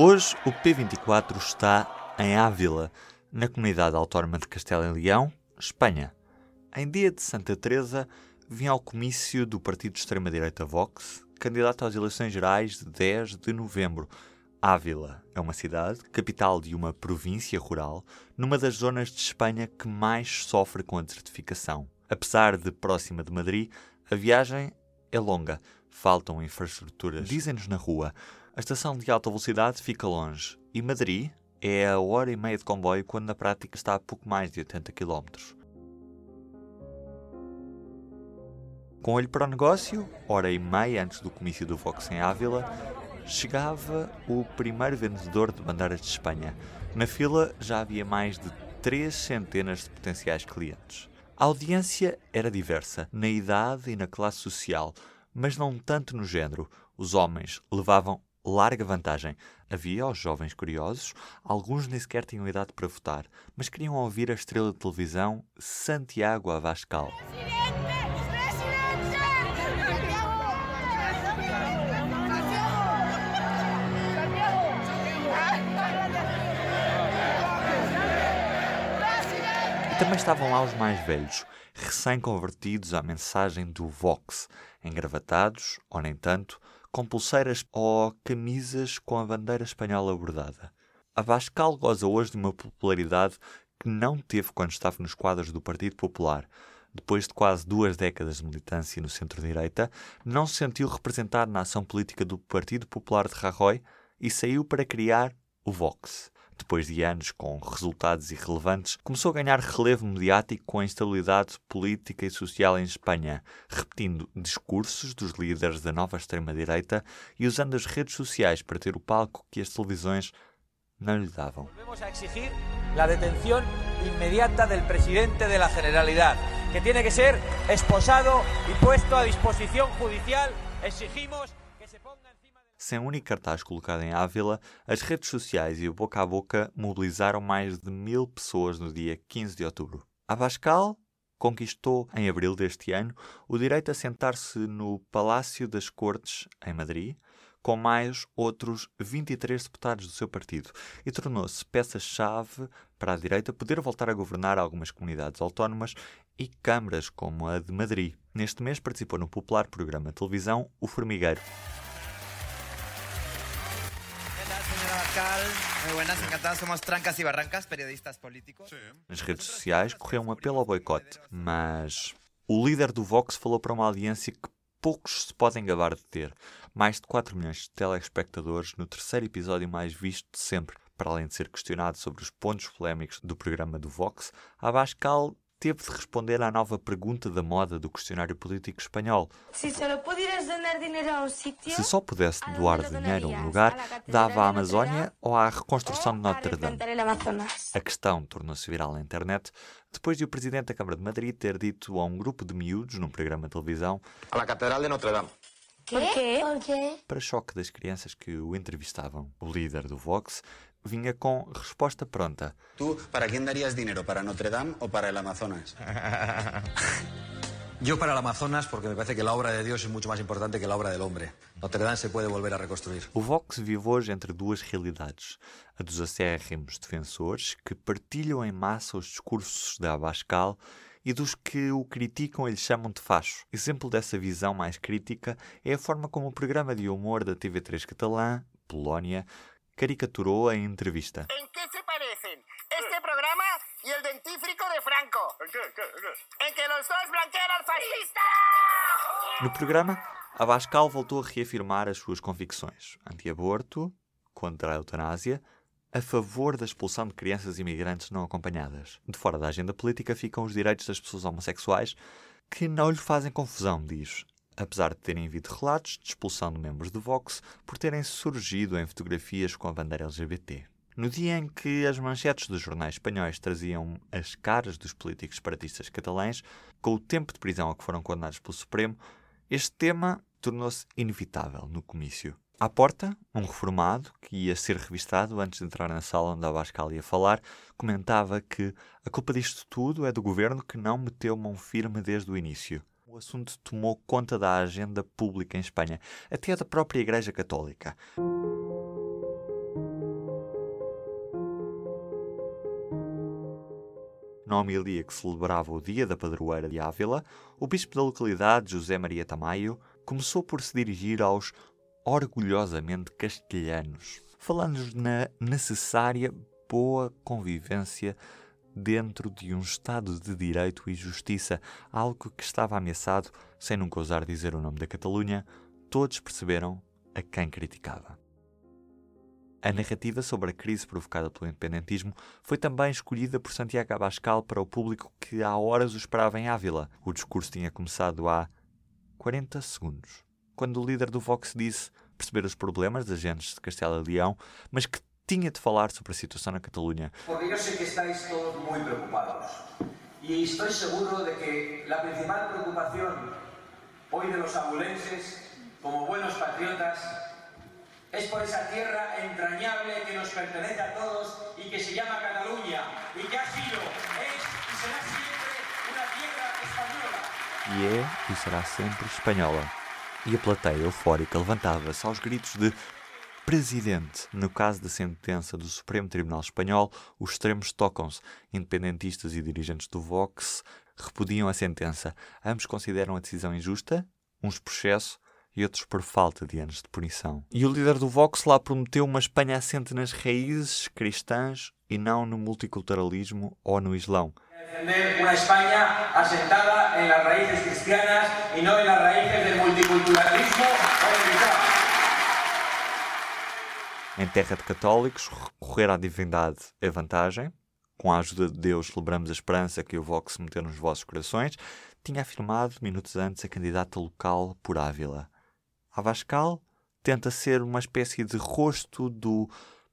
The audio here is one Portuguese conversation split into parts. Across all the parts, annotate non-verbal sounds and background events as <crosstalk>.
Hoje o P24 está em Ávila, na comunidade autónoma de Castelo e Leão, Espanha. Em dia de Santa Teresa, vinha ao comício do partido de extrema-direita Vox, candidato às eleições gerais de 10 de novembro. Ávila é uma cidade, capital de uma província rural, numa das zonas de Espanha que mais sofre com a desertificação. Apesar de próxima de Madrid, a viagem é longa, faltam infraestruturas. Dizem-nos na rua, a estação de alta velocidade fica longe e Madrid é a hora e meia de comboio quando na prática está a pouco mais de 80 km. Com olho para o negócio, hora e meia antes do comício do Vox em Ávila, chegava o primeiro vendedor de bandeiras de Espanha. Na fila já havia mais de três centenas de potenciais clientes. A audiência era diversa, na idade e na classe social, mas não tanto no género. Os homens levavam larga vantagem. Havia os jovens curiosos, alguns nem sequer tinham idade para votar, mas queriam ouvir a estrela de televisão Santiago Abascal. Também estavam lá os mais velhos, recém-convertidos à mensagem do Vox, engravatados, ou nem tanto, com pulseiras ou camisas com a bandeira espanhola bordada. Abascal goza hoje de uma popularidade que não teve quando estava nos quadros do Partido Popular. Depois de quase duas décadas de militância no centro-direita, não se sentiu representado na ação política do Partido Popular de Rajoy e saiu para criar o Vox depois de anos com resultados irrelevantes, começou a ganhar relevo mediático com a instabilidade política e social em Espanha, repetindo discursos dos líderes da nova extrema-direita e usando as redes sociais para ter o palco que as televisões não lhe davam. Vamos exigir a detenção inmediata do presidente da Generalidade, que tem que ser esposado e puesto a disposição judicial. Exigimos sem um único cartaz colocado em Ávila, as redes sociais e o boca a boca mobilizaram mais de mil pessoas no dia 15 de outubro. Abascal conquistou, em abril deste ano, o direito a sentar-se no Palácio das Cortes, em Madrid, com mais outros 23 deputados do seu partido, e tornou-se peça-chave para a direita poder voltar a governar algumas comunidades autónomas e câmaras como a de Madrid. Neste mês participou no popular programa de televisão O Formigueiro. Muy buenas, encantados. Somos Trancas e Barrancas, periodistas políticos. Nas redes sociais correu um apelo ao boicote, mas o líder do Vox falou para uma audiência que poucos se podem gabar de ter. Mais de 4 milhões de telespectadores no terceiro episódio mais visto de sempre. Para além de ser questionado sobre os pontos polémicos do programa do Vox, Abascal teve de responder à nova pergunta da moda do questionário político espanhol. Se só pudieras donar dinheiro a um sítio, Se só pudesse doar dinheiro a um lugar, dava à Amazónia ou à reconstrução de Notre Dame. A questão tornou-se viral na internet depois de o presidente da Câmara de Madrid ter dito a um grupo de miúdos num programa de televisão a la Catedral de Notre Dame. Por quê? Por quê? Para choque das crianças que o entrevistavam, o líder do Vox vinha com resposta pronta. Tu, para quem darias dinheiro? Para Notre Dame ou para o Amazonas? <laughs> Yo para el Amazonas porque me parece que la obra de Dios es mucho más importante que la obra del hombre. Notre Dame se puede volver a reconstruir. O Vox vive hoje entre duas realidades. A dos acérrimos defensores, que partilham em massa os discursos da Abascal, e dos que o criticam e lhe chamam de facho. Exemplo dessa visão mais crítica é a forma como o programa de humor da TV3 catalã, Polónia, caricaturou a entrevista. Em que se parecem este programa e o dentífrico de Franco? Em que, que, que? Em que os dois blanqueam al fascista! No programa, Abascal voltou a reafirmar as suas convicções anti-aborto, contra a eutanásia, a favor da expulsão de crianças imigrantes não acompanhadas. De fora da agenda política ficam os direitos das pessoas homossexuais, que não lhe fazem confusão, diz, apesar de terem havido relatos de expulsão de membros do Vox por terem surgido em fotografias com a bandeira LGBT. No dia em que as manchetes dos jornais espanhóis traziam as caras dos políticos separatistas catalães, com o tempo de prisão a que foram condenados pelo Supremo, este tema tornou-se inevitável no comício. À porta, um reformado, que ia ser revistado antes de entrar na sala onde a Abascal ia falar, comentava que a culpa disto tudo é do governo que não meteu mão firme desde o início. O assunto tomou conta da agenda pública em Espanha, até da própria Igreja Católica. Na homilia que celebrava o dia da padroeira de Ávila, o bispo da localidade, José Maria Tamayo, começou por se dirigir aos orgulhosamente castelhanos, falando-nos na necessária boa convivência dentro de um Estado de Direito e Justiça, algo que estava ameaçado, sem nunca ousar dizer o nome da Catalunha, todos perceberam a quem criticava. A narrativa sobre a crise provocada pelo independentismo foi também escolhida por Santiago Abascal para o público que há horas o esperava em Ávila. O discurso tinha começado há 40 segundos quando o líder do Vox disse perceber os problemas das gentes de Castela e Leão, mas que tinha de falar sobre a situação na Catalunha. Porque eu sei que estáis todos muito preocupados. E estou seguro de que a principal preocupação hoje de los abulenses, como buenos patriotas, es por esa tierra entrañable que nos pertenece a todos y que se llama Cataluña y que ha sido, es y será siempre una tierra española. E é e será sempre espanhola e a plateia eufórica levantava-se aos gritos de presidente. No caso da sentença do Supremo Tribunal Espanhol, os extremos tocam-se. Independentistas e dirigentes do Vox repudiam a sentença. Ambos consideram a decisão injusta, uns por excesso e outros por falta de anos de punição. E o líder do Vox lá prometeu uma Espanha assente nas raízes cristãs e não no multiculturalismo ou no Islão. Defender una España asentada en las raíces cristianas y no en las raíces del multiculturalismo. Em terra de católicos, recorrer à divindade é vantagem. Com a ajuda de Deus, celebramos a esperança que o Vox meteu nos vossos corações, tinha afirmado minutos antes a candidata local por Ávila. A Vascal tenta ser uma espécie de rosto do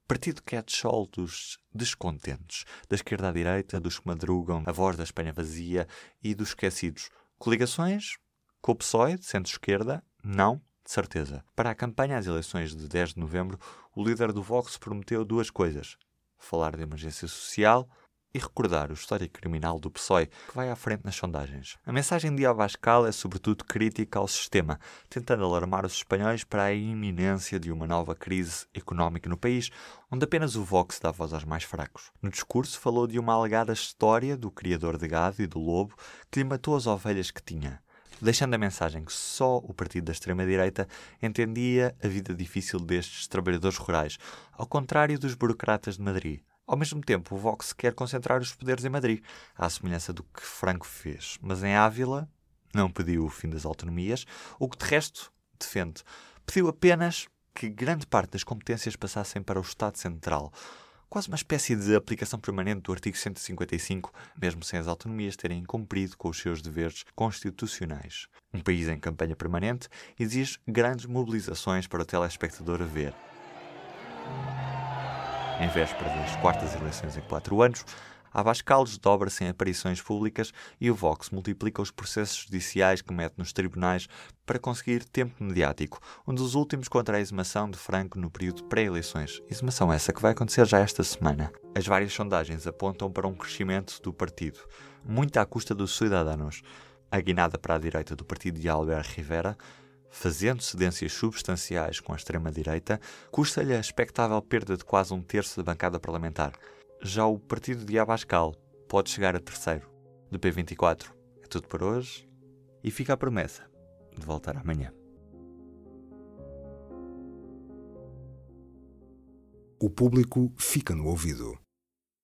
partido catch-all dos descontentes, da esquerda à direita, dos que madrugam, a voz da Espanha vazia e dos esquecidos. Coligações? Com o PSOE, centro-esquerda? Não, de certeza. Para a campanha às eleições de 10 de novembro, o líder do Vox prometeu duas coisas: falar de emergência social e recordar o histórico criminal do PSOE, que vai à frente nas sondagens. A mensagem de Abascal é sobretudo crítica ao sistema, tentando alarmar os espanhóis para a iminência de uma nova crise económica no país, onde apenas o Vox dá voz aos mais fracos. No discurso falou de uma alegada história do criador de gado e do lobo que lhe matou as ovelhas que tinha deixando a mensagem que só o partido da extrema-direita entendia a vida difícil destes trabalhadores rurais, ao contrário dos burocratas de Madrid. Ao mesmo tempo, o Vox quer concentrar os poderes em Madrid, à semelhança do que Franco fez. Mas em Ávila não pediu o fim das autonomias, o que de resto defende. Pediu apenas que grande parte das competências passassem para o Estado Central, quase uma espécie de aplicação permanente do artigo 155, mesmo sem as autonomias terem cumprido com os seus deveres constitucionais. Um país em campanha permanente exige grandes mobilizações para o telespectador ver. Em véspera das quartas eleições em quatro anos, a Abascal desdobra-se em aparições públicas e o Vox multiplica os processos judiciais que mete nos tribunais para conseguir tempo mediático, um dos últimos contra a exumação de Franco no período pré-eleições. Exumação essa que vai acontecer já esta semana. As várias sondagens apontam para um crescimento do partido, muito à custa dos cidadãos. A guinada para a direita do partido de Albert Rivera fazendo cedências substanciais com a extrema-direita, custa-lhe a expectável perda de quase um terço da bancada parlamentar. Já o partido de Abascal pode chegar a terceiro. Do P24 é tudo por hoje e fica a promessa de voltar amanhã. O público fica no ouvido.